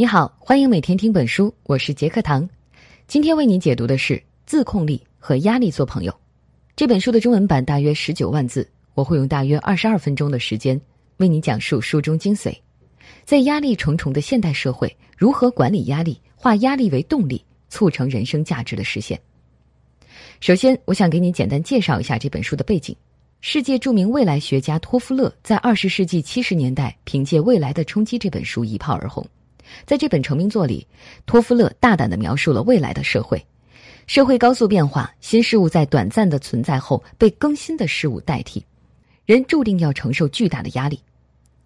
你好，欢迎每天听本书，我是杰克堂。今天为你解读的是《自控力和压力做朋友》这本书的中文版，大约十九万字，我会用大约二十二分钟的时间为你讲述书中精髓。在压力重重的现代社会，如何管理压力，化压力为动力，促成人生价值的实现？首先，我想给你简单介绍一下这本书的背景。世界著名未来学家托夫勒在二十世纪七十年代凭借《未来的冲击》这本书一炮而红。在这本成名作里，托夫勒大胆的描述了未来的社会：社会高速变化，新事物在短暂的存在后被更新的事物代替，人注定要承受巨大的压力。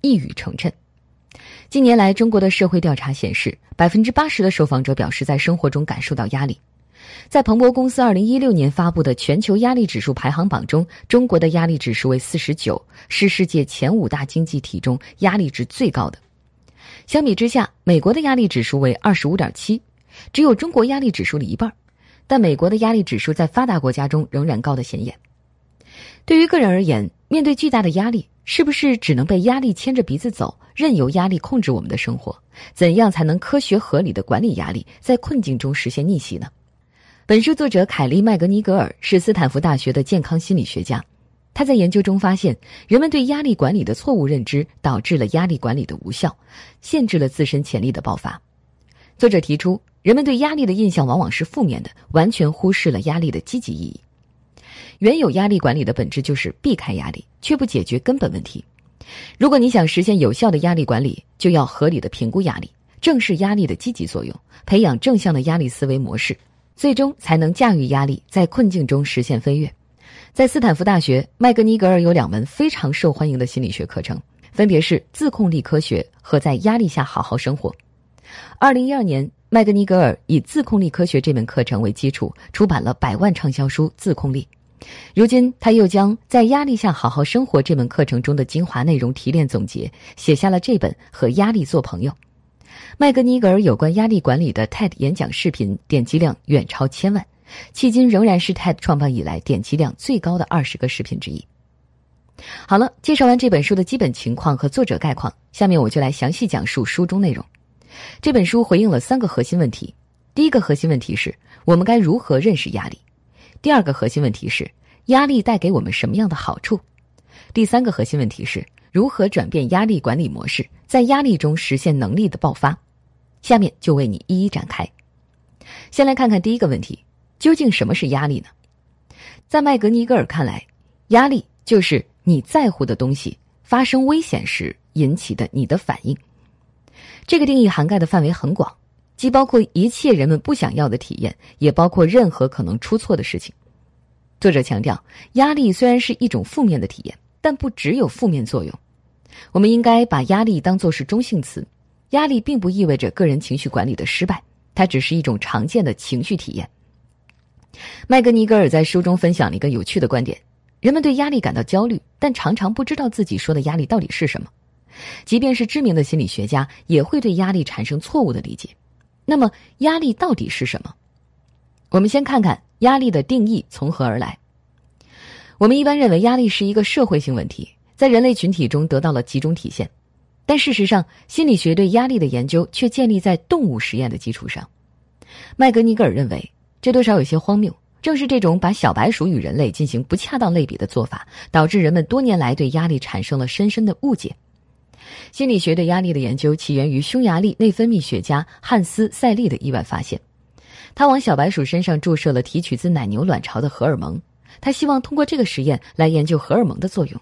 一语成谶。近年来，中国的社会调查显示，百分之八十的受访者表示在生活中感受到压力。在彭博公司二零一六年发布的全球压力指数排行榜中，中国的压力指数为四十九，是世界前五大经济体中压力值最高的。相比之下，美国的压力指数为二十五点七，只有中国压力指数的一半。但美国的压力指数在发达国家中仍然高得显眼。对于个人而言，面对巨大的压力，是不是只能被压力牵着鼻子走，任由压力控制我们的生活？怎样才能科学合理的管理压力，在困境中实现逆袭呢？本书作者凯利·麦格尼格尔是斯坦福大学的健康心理学家，他在研究中发现，人们对压力管理的错误认知导致了压力管理的无效，限制了自身潜力的爆发。作者提出，人们对压力的印象往往是负面的，完全忽视了压力的积极意义。原有压力管理的本质就是避开压力，却不解决根本问题。如果你想实现有效的压力管理，就要合理的评估压力，正视压力的积极作用，培养正向的压力思维模式。最终才能驾驭压力，在困境中实现飞跃。在斯坦福大学，麦格尼格尔有两门非常受欢迎的心理学课程，分别是自控力科学和在压力下好好生活。二零一二年，麦格尼格尔以自控力科学这门课程为基础，出版了百万畅销书《自控力》。如今，他又将在压力下好好生活这门课程中的精华内容提炼总结，写下了这本《和压力做朋友》。麦格尼格尔有关压力管理的 TED 演讲视频点击量远超千万，迄今仍然是 TED 创办以来点击量最高的二十个视频之一。好了，介绍完这本书的基本情况和作者概况，下面我就来详细讲述书中内容。这本书回应了三个核心问题：第一个核心问题是我们该如何认识压力；第二个核心问题是压力带给我们什么样的好处；第三个核心问题是。如何转变压力管理模式，在压力中实现能力的爆发？下面就为你一一展开。先来看看第一个问题：究竟什么是压力呢？在麦格尼格尔看来，压力就是你在乎的东西发生危险时引起的你的反应。这个定义涵盖的范围很广，既包括一切人们不想要的体验，也包括任何可能出错的事情。作者强调，压力虽然是一种负面的体验。但不只有负面作用，我们应该把压力当作是中性词。压力并不意味着个人情绪管理的失败，它只是一种常见的情绪体验。麦格尼格尔在书中分享了一个有趣的观点：人们对压力感到焦虑，但常常不知道自己说的压力到底是什么。即便是知名的心理学家，也会对压力产生错误的理解。那么，压力到底是什么？我们先看看压力的定义从何而来。我们一般认为压力是一个社会性问题，在人类群体中得到了集中体现，但事实上，心理学对压力的研究却建立在动物实验的基础上。麦格尼格尔认为，这多少有些荒谬。正是这种把小白鼠与人类进行不恰当类比的做法，导致人们多年来对压力产生了深深的误解。心理学对压力的研究起源于匈牙利内分泌学家汉斯·塞利的意外发现，他往小白鼠身上注射了提取自奶牛卵巢的荷尔蒙。他希望通过这个实验来研究荷尔蒙的作用，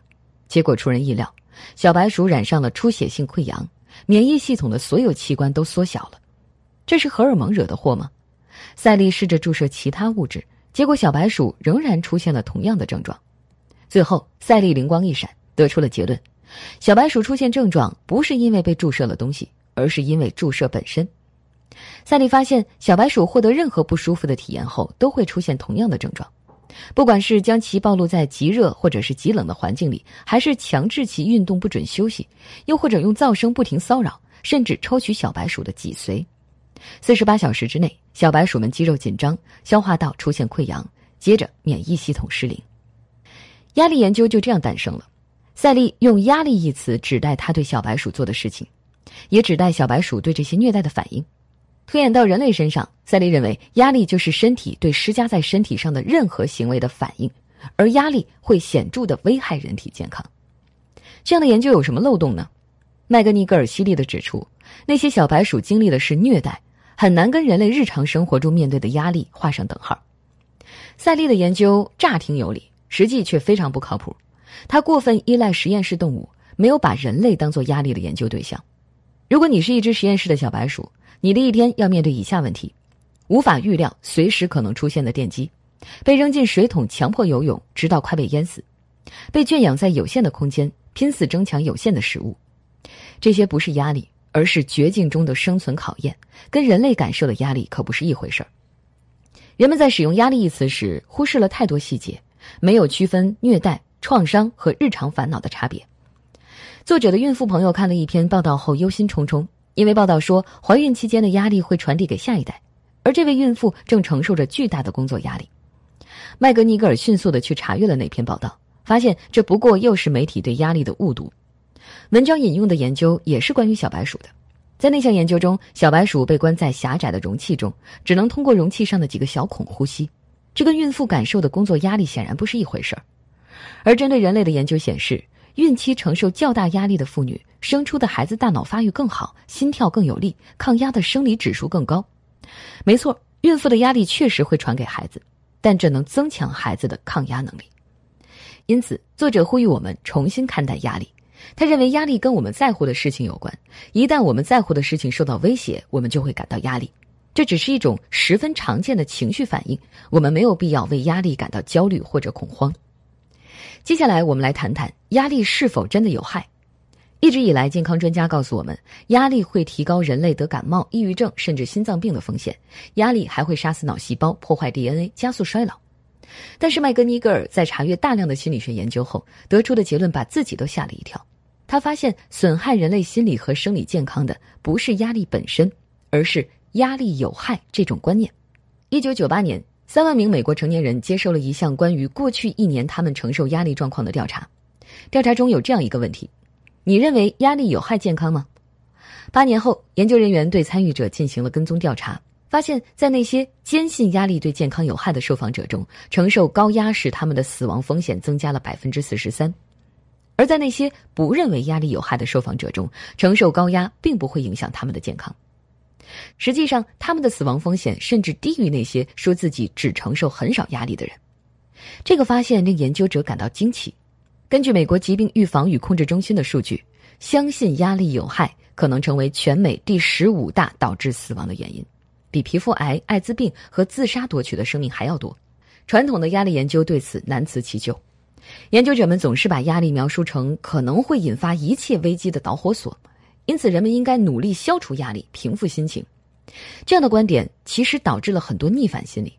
结果出人意料，小白鼠染上了出血性溃疡，免疫系统的所有器官都缩小了。这是荷尔蒙惹的祸吗？赛利试着注射其他物质，结果小白鼠仍然出现了同样的症状。最后，赛利灵光一闪，得出了结论：小白鼠出现症状不是因为被注射了东西，而是因为注射本身。赛利发现，小白鼠获得任何不舒服的体验后，都会出现同样的症状。不管是将其暴露在极热或者是极冷的环境里，还是强制其运动不准休息，又或者用噪声不停骚扰，甚至抽取小白鼠的脊髓，四十八小时之内，小白鼠们肌肉紧张，消化道出现溃疡，接着免疫系统失灵。压力研究就这样诞生了。赛利用“压力”一词指代他对小白鼠做的事情。也指代小白鼠对这些虐待的反应。推演到人类身上，赛利认为压力就是身体对施加在身体上的任何行为的反应，而压力会显著的危害人体健康。这样的研究有什么漏洞呢？麦格尼格尔犀利的指出，那些小白鼠经历的是虐待，很难跟人类日常生活中面对的压力画上等号。赛利的研究乍听有理，实际却非常不靠谱。他过分依赖实验室动物，没有把人类当做压力的研究对象。如果你是一只实验室的小白鼠，你的一天要面对以下问题：无法预料随时可能出现的电击，被扔进水桶强迫游泳直到快被淹死，被圈养在有限的空间拼死争抢有限的食物。这些不是压力，而是绝境中的生存考验，跟人类感受的压力可不是一回事儿。人们在使用“压力”一词时，忽视了太多细节，没有区分虐待、创伤和日常烦恼的差别。作者的孕妇朋友看了一篇报道后忧心忡忡，因为报道说怀孕期间的压力会传递给下一代，而这位孕妇正承受着巨大的工作压力。麦格尼格尔迅速的去查阅了那篇报道，发现这不过又是媒体对压力的误读。文章引用的研究也是关于小白鼠的，在那项研究中，小白鼠被关在狭窄的容器中，只能通过容器上的几个小孔呼吸，这跟孕妇感受的工作压力显然不是一回事儿。而针对人类的研究显示，孕期承受较大压力的妇女，生出的孩子大脑发育更好，心跳更有力，抗压的生理指数更高。没错，孕妇的压力确实会传给孩子，但这能增强孩子的抗压能力。因此，作者呼吁我们重新看待压力。他认为压力跟我们在乎的事情有关，一旦我们在乎的事情受到威胁，我们就会感到压力。这只是一种十分常见的情绪反应，我们没有必要为压力感到焦虑或者恐慌。接下来，我们来谈谈压力是否真的有害。一直以来，健康专家告诉我们，压力会提高人类得感冒、抑郁症甚至心脏病的风险，压力还会杀死脑细胞、破坏 DNA、加速衰老。但是麦格尼格尔在查阅大量的心理学研究后，得出的结论把自己都吓了一跳。他发现，损害人类心理和生理健康的不是压力本身，而是压力有害这种观念。一九九八年，三万名美国成年人接受了一项关于过去一年他们承受压力状况的调查。调查中有这样一个问题：你认为压力有害健康吗？八年后，研究人员对参与者进行了跟踪调查。发现，在那些坚信压力对健康有害的受访者中，承受高压使他们的死亡风险增加了百分之四十三；而在那些不认为压力有害的受访者中，承受高压并不会影响他们的健康。实际上，他们的死亡风险甚至低于那些说自己只承受很少压力的人。这个发现令研究者感到惊奇。根据美国疾病预防与控制中心的数据，相信压力有害可能成为全美第十五大导致死亡的原因。比皮肤癌、艾滋病和自杀夺取的生命还要多。传统的压力研究对此难辞其咎。研究者们总是把压力描述成可能会引发一切危机的导火索，因此人们应该努力消除压力，平复心情。这样的观点其实导致了很多逆反心理，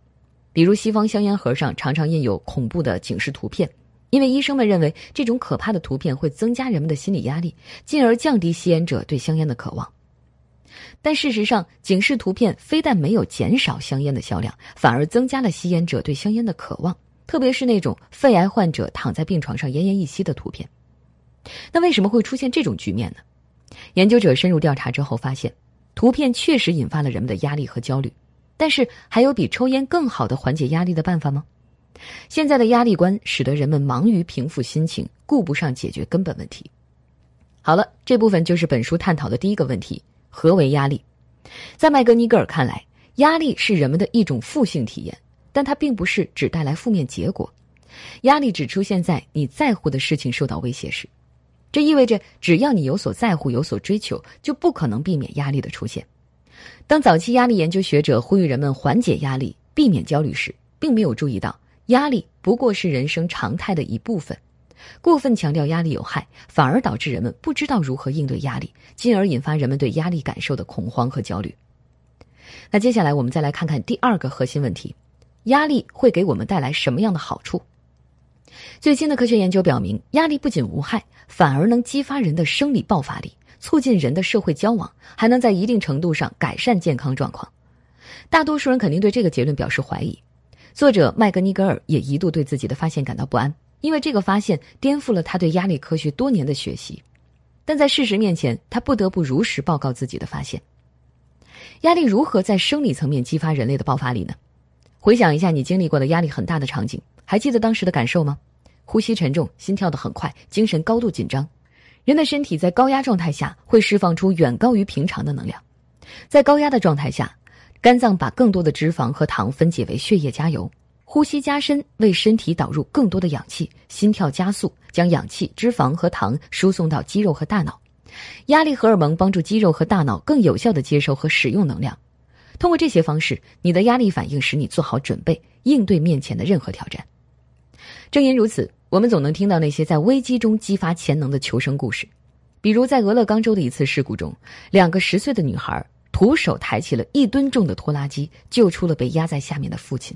比如西方香烟盒上常常印有恐怖的警示图片，因为医生们认为这种可怕的图片会增加人们的心理压力，进而降低吸烟者对香烟的渴望。但事实上，警示图片非但没有减少香烟的销量，反而增加了吸烟者对香烟的渴望，特别是那种肺癌患者躺在病床上奄奄一息的图片。那为什么会出现这种局面呢？研究者深入调查之后发现，图片确实引发了人们的压力和焦虑。但是，还有比抽烟更好的缓解压力的办法吗？现在的压力观使得人们忙于平复心情，顾不上解决根本问题。好了，这部分就是本书探讨的第一个问题。何为压力？在麦格尼格尔看来，压力是人们的一种负性体验，但它并不是只带来负面结果。压力只出现在你在乎的事情受到威胁时，这意味着只要你有所在乎、有所追求，就不可能避免压力的出现。当早期压力研究学者呼吁人们缓解压力、避免焦虑时，并没有注意到压力不过是人生常态的一部分。过分强调压力有害，反而导致人们不知道如何应对压力，进而引发人们对压力感受的恐慌和焦虑。那接下来我们再来看看第二个核心问题：压力会给我们带来什么样的好处？最新的科学研究表明，压力不仅无害，反而能激发人的生理爆发力，促进人的社会交往，还能在一定程度上改善健康状况。大多数人肯定对这个结论表示怀疑。作者麦格尼格尔也一度对自己的发现感到不安。因为这个发现颠覆了他对压力科学多年的学习，但在事实面前，他不得不如实报告自己的发现。压力如何在生理层面激发人类的爆发力呢？回想一下你经历过的压力很大的场景，还记得当时的感受吗？呼吸沉重，心跳得很快，精神高度紧张。人的身体在高压状态下会释放出远高于平常的能量。在高压的状态下，肝脏把更多的脂肪和糖分解为血液加油，呼吸加深为身体导入更多的氧气，心跳加速，将氧气、脂肪和糖输送到肌肉和大脑。压力荷尔蒙帮助肌肉和大脑更有效地接收和使用能量。通过这些方式，你的压力反应使你做好准备，应对面前的任何挑战。正因如此，我们总能听到那些在危机中激发潜能的求生故事，比如在俄勒冈州的一次事故中，两个十岁的女孩。徒手抬起了一吨重的拖拉机，救出了被压在下面的父亲。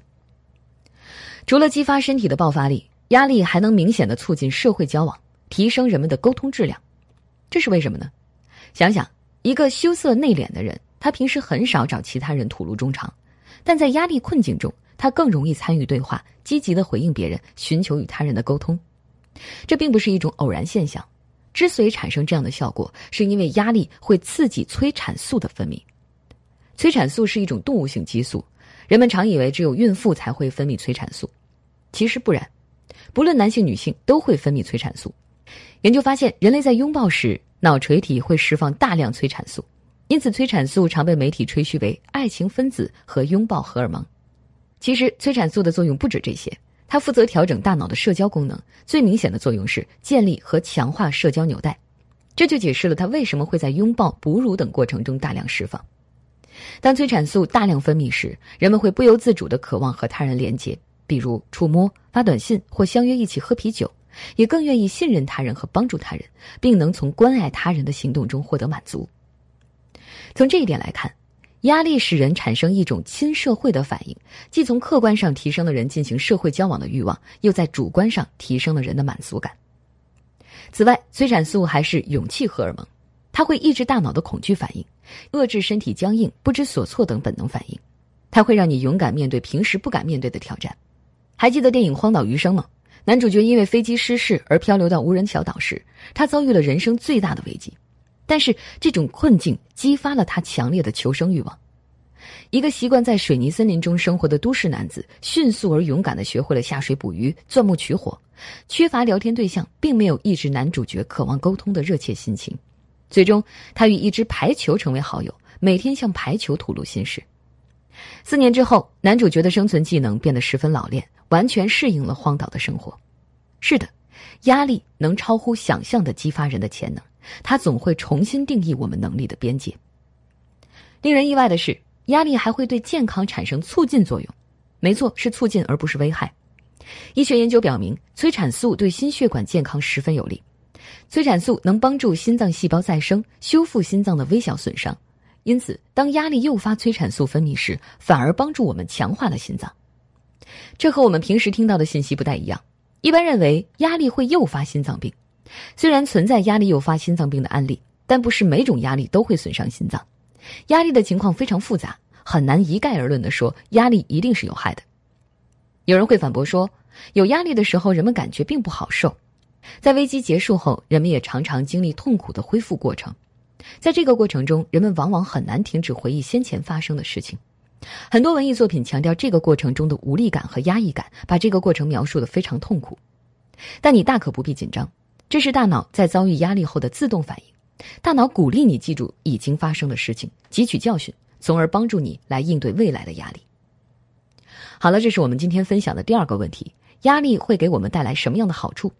除了激发身体的爆发力，压力还能明显的促进社会交往，提升人们的沟通质量。这是为什么呢？想想一个羞涩内敛的人，他平时很少找其他人吐露衷肠，但在压力困境中，他更容易参与对话，积极的回应别人，寻求与他人的沟通。这并不是一种偶然现象。之所以产生这样的效果，是因为压力会刺激催产素的分泌。催产素是一种动物性激素，人们常以为只有孕妇才会分泌催产素，其实不然，不论男性女性都会分泌催产素。研究发现，人类在拥抱时，脑垂体会释放大量催产素，因此催产素常被媒体吹嘘为爱情分子和拥抱荷尔蒙。其实，催产素的作用不止这些。它负责调整大脑的社交功能，最明显的作用是建立和强化社交纽带，这就解释了它为什么会在拥抱、哺乳等过程中大量释放。当催产素大量分泌时，人们会不由自主的渴望和他人连接，比如触摸、发短信或相约一起喝啤酒，也更愿意信任他人和帮助他人，并能从关爱他人的行动中获得满足。从这一点来看。压力使人产生一种亲社会的反应，既从客观上提升了人进行社会交往的欲望，又在主观上提升了人的满足感。此外，催产素还是勇气荷尔蒙，它会抑制大脑的恐惧反应，遏制身体僵硬、不知所措等本能反应。它会让你勇敢面对平时不敢面对的挑战。还记得电影《荒岛余生》吗？男主角因为飞机失事而漂流到无人小岛时，他遭遇了人生最大的危机。但是这种困境激发了他强烈的求生欲望。一个习惯在水泥森林中生活的都市男子，迅速而勇敢地学会了下水捕鱼、钻木取火。缺乏聊天对象，并没有抑制男主角渴望沟通的热切心情。最终，他与一只排球成为好友，每天向排球吐露心事。四年之后，男主角的生存技能变得十分老练，完全适应了荒岛的生活。是的，压力能超乎想象地激发人的潜能。它总会重新定义我们能力的边界。令人意外的是，压力还会对健康产生促进作用。没错，是促进而不是危害。医学研究表明，催产素对心血管健康十分有利。催产素能帮助心脏细胞再生，修复心脏的微小损伤。因此，当压力诱发催产素分泌时，反而帮助我们强化了心脏。这和我们平时听到的信息不太一样。一般认为，压力会诱发心脏病。虽然存在压力诱发心脏病的案例，但不是每种压力都会损伤心脏。压力的情况非常复杂，很难一概而论的说压力一定是有害的。有人会反驳说，有压力的时候，人们感觉并不好受。在危机结束后，人们也常常经历痛苦的恢复过程。在这个过程中，人们往往很难停止回忆先前发生的事情。很多文艺作品强调这个过程中的无力感和压抑感，把这个过程描述的非常痛苦。但你大可不必紧张。这是大脑在遭遇压力后的自动反应，大脑鼓励你记住已经发生的事情，汲取教训，从而帮助你来应对未来的压力。好了，这是我们今天分享的第二个问题：压力会给我们带来什么样的好处？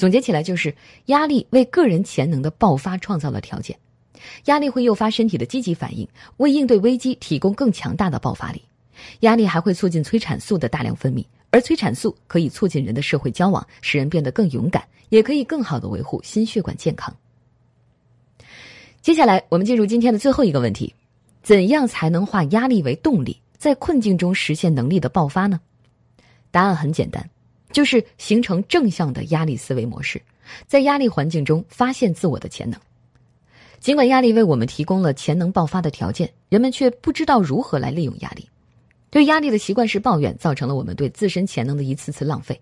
总结起来就是，压力为个人潜能的爆发创造了条件。压力会诱发身体的积极反应，为应对危机提供更强大的爆发力。压力还会促进催产素的大量分泌。而催产素可以促进人的社会交往，使人变得更勇敢，也可以更好的维护心血管健康。接下来，我们进入今天的最后一个问题：怎样才能化压力为动力，在困境中实现能力的爆发呢？答案很简单，就是形成正向的压力思维模式，在压力环境中发现自我的潜能。尽管压力为我们提供了潜能爆发的条件，人们却不知道如何来利用压力。对压力的习惯式抱怨，造成了我们对自身潜能的一次次浪费。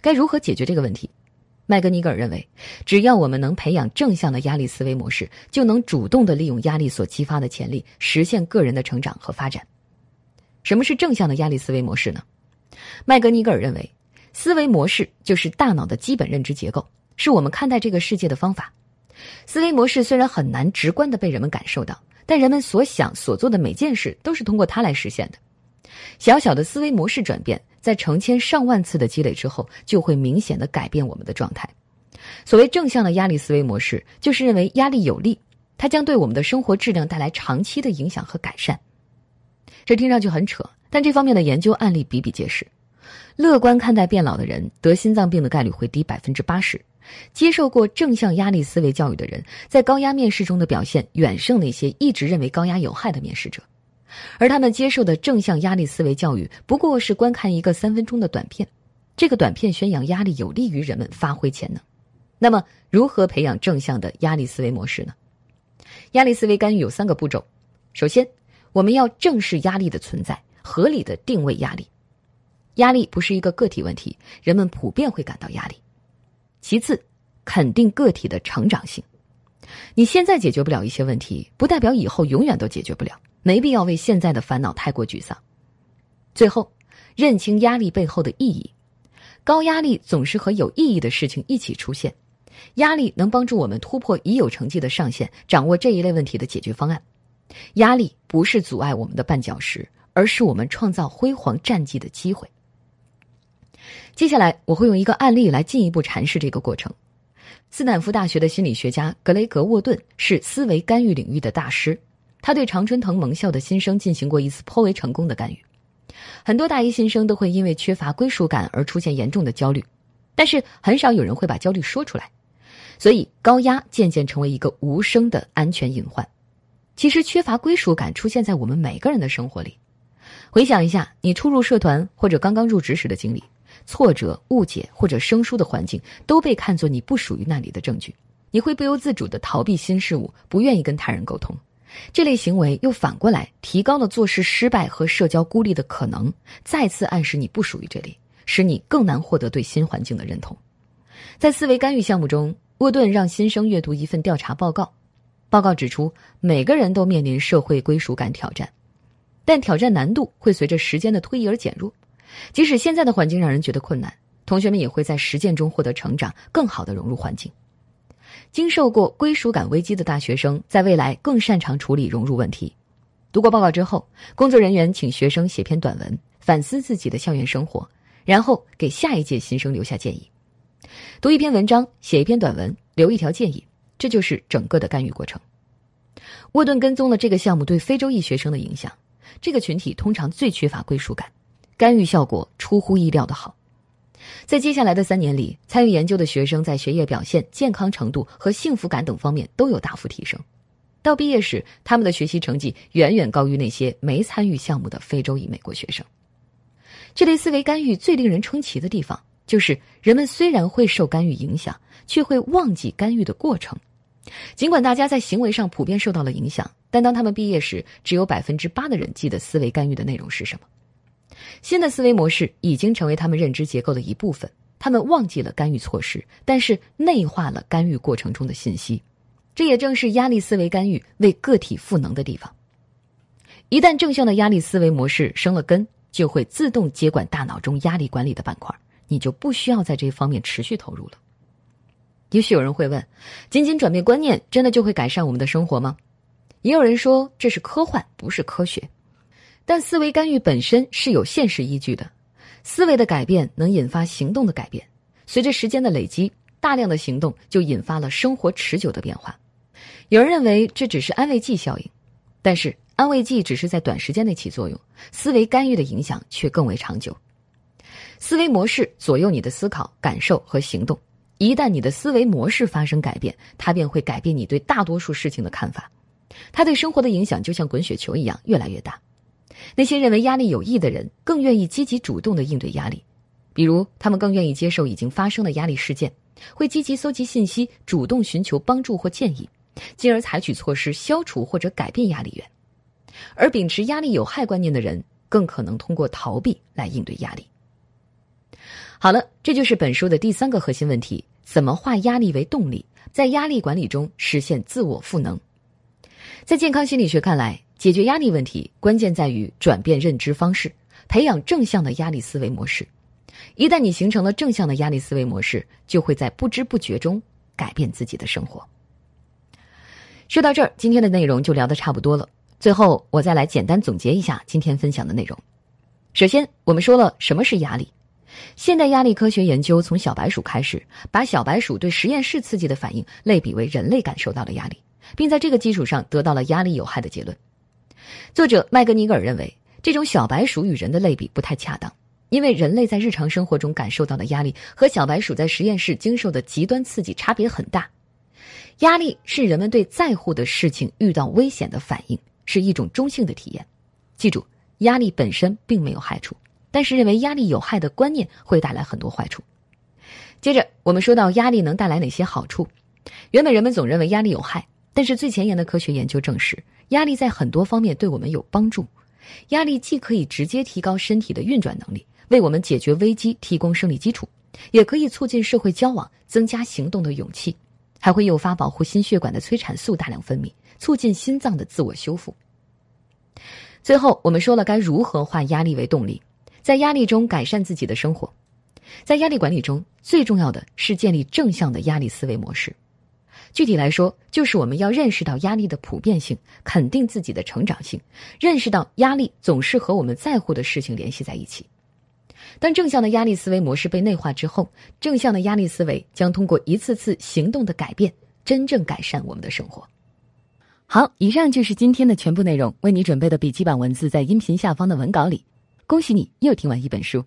该如何解决这个问题？麦格尼格尔认为，只要我们能培养正向的压力思维模式，就能主动的利用压力所激发的潜力，实现个人的成长和发展。什么是正向的压力思维模式呢？麦格尼格尔认为，思维模式就是大脑的基本认知结构，是我们看待这个世界的方法。思维模式虽然很难直观的被人们感受到，但人们所想所做的每件事都是通过它来实现的。小小的思维模式转变。在成千上万次的积累之后，就会明显的改变我们的状态。所谓正向的压力思维模式，就是认为压力有利，它将对我们的生活质量带来长期的影响和改善。这听上去很扯，但这方面的研究案例比比皆是。乐观看待变老的人，得心脏病的概率会低百分之八十；接受过正向压力思维教育的人，在高压面试中的表现远胜那些一直认为高压有害的面试者。而他们接受的正向压力思维教育，不过是观看一个三分钟的短片。这个短片宣扬压力有利于人们发挥潜能。那么，如何培养正向的压力思维模式呢？压力思维干预有三个步骤。首先，我们要正视压力的存在，合理的定位压力。压力不是一个个体问题，人们普遍会感到压力。其次，肯定个体的成长性。你现在解决不了一些问题，不代表以后永远都解决不了。没必要为现在的烦恼太过沮丧。最后，认清压力背后的意义。高压力总是和有意义的事情一起出现。压力能帮助我们突破已有成绩的上限，掌握这一类问题的解决方案。压力不是阻碍我们的绊脚石，而是我们创造辉煌战绩的机会。接下来，我会用一个案例来进一步阐释这个过程。斯坦福大学的心理学家格雷格沃顿是思维干预领域的大师。他对常春藤盟校的新生进行过一次颇为成功的干预，很多大一新生都会因为缺乏归属感而出现严重的焦虑，但是很少有人会把焦虑说出来，所以高压渐渐成为一个无声的安全隐患。其实，缺乏归属感出现在我们每个人的生活里。回想一下，你初入社团或者刚刚入职时的经历，挫折、误解或者生疏的环境都被看作你不属于那里的证据，你会不由自主的逃避新事物，不愿意跟他人沟通。这类行为又反过来提高了做事失败和社交孤立的可能，再次暗示你不属于这里，使你更难获得对新环境的认同。在思维干预项目中，沃顿让新生阅读一份调查报告，报告指出每个人都面临社会归属感挑战，但挑战难度会随着时间的推移而减弱。即使现在的环境让人觉得困难，同学们也会在实践中获得成长，更好的融入环境。经受过归属感危机的大学生，在未来更擅长处理融入问题。读过报告之后，工作人员请学生写篇短文，反思自己的校园生活，然后给下一届新生留下建议。读一篇文章，写一篇短文，留一条建议，这就是整个的干预过程。沃顿跟踪了这个项目对非洲裔学生的影响，这个群体通常最缺乏归属感，干预效果出乎意料的好。在接下来的三年里，参与研究的学生在学业表现、健康程度和幸福感等方面都有大幅提升。到毕业时，他们的学习成绩远远高于那些没参与项目的非洲裔美国学生。这类思维干预最令人称奇的地方，就是人们虽然会受干预影响，却会忘记干预的过程。尽管大家在行为上普遍受到了影响，但当他们毕业时，只有百分之八的人记得思维干预的内容是什么。新的思维模式已经成为他们认知结构的一部分。他们忘记了干预措施，但是内化了干预过程中的信息。这也正是压力思维干预为个体赋能的地方。一旦正向的压力思维模式生了根，就会自动接管大脑中压力管理的板块，你就不需要在这方面持续投入了。也许有人会问：仅仅转变观念，真的就会改善我们的生活吗？也有人说这是科幻，不是科学。但思维干预本身是有现实依据的，思维的改变能引发行动的改变，随着时间的累积，大量的行动就引发了生活持久的变化。有人认为这只是安慰剂效应，但是安慰剂只是在短时间内起作用，思维干预的影响却更为长久。思维模式左右你的思考、感受和行动，一旦你的思维模式发生改变，它便会改变你对大多数事情的看法，它对生活的影响就像滚雪球一样越来越大。那些认为压力有益的人，更愿意积极主动的应对压力，比如他们更愿意接受已经发生的压力事件，会积极搜集信息，主动寻求帮助或建议，进而采取措施消除或者改变压力源。而秉持压力有害观念的人，更可能通过逃避来应对压力。好了，这就是本书的第三个核心问题：怎么化压力为动力，在压力管理中实现自我赋能。在健康心理学看来，解决压力问题关键在于转变认知方式，培养正向的压力思维模式。一旦你形成了正向的压力思维模式，就会在不知不觉中改变自己的生活。说到这儿，今天的内容就聊得差不多了。最后，我再来简单总结一下今天分享的内容。首先，我们说了什么是压力。现代压力科学研究从小白鼠开始，把小白鼠对实验室刺激的反应类比为人类感受到的压力，并在这个基础上得到了压力有害的结论。作者麦格尼格尔认为，这种小白鼠与人的类比不太恰当，因为人类在日常生活中感受到的压力和小白鼠在实验室经受的极端刺激差别很大。压力是人们对在乎的事情遇到危险的反应，是一种中性的体验。记住，压力本身并没有害处。但是认为压力有害的观念会带来很多坏处。接着，我们说到压力能带来哪些好处？原本人们总认为压力有害，但是最前沿的科学研究证实，压力在很多方面对我们有帮助。压力既可以直接提高身体的运转能力，为我们解决危机提供生理基础，也可以促进社会交往，增加行动的勇气，还会诱发保护心血管的催产素大量分泌，促进心脏的自我修复。最后，我们说了该如何化压力为动力。在压力中改善自己的生活，在压力管理中最重要的是建立正向的压力思维模式。具体来说，就是我们要认识到压力的普遍性，肯定自己的成长性，认识到压力总是和我们在乎的事情联系在一起。当正向的压力思维模式被内化之后，正向的压力思维将通过一次次行动的改变，真正改善我们的生活。好，以上就是今天的全部内容，为你准备的笔记本文字在音频下方的文稿里。恭喜你又听完一本书。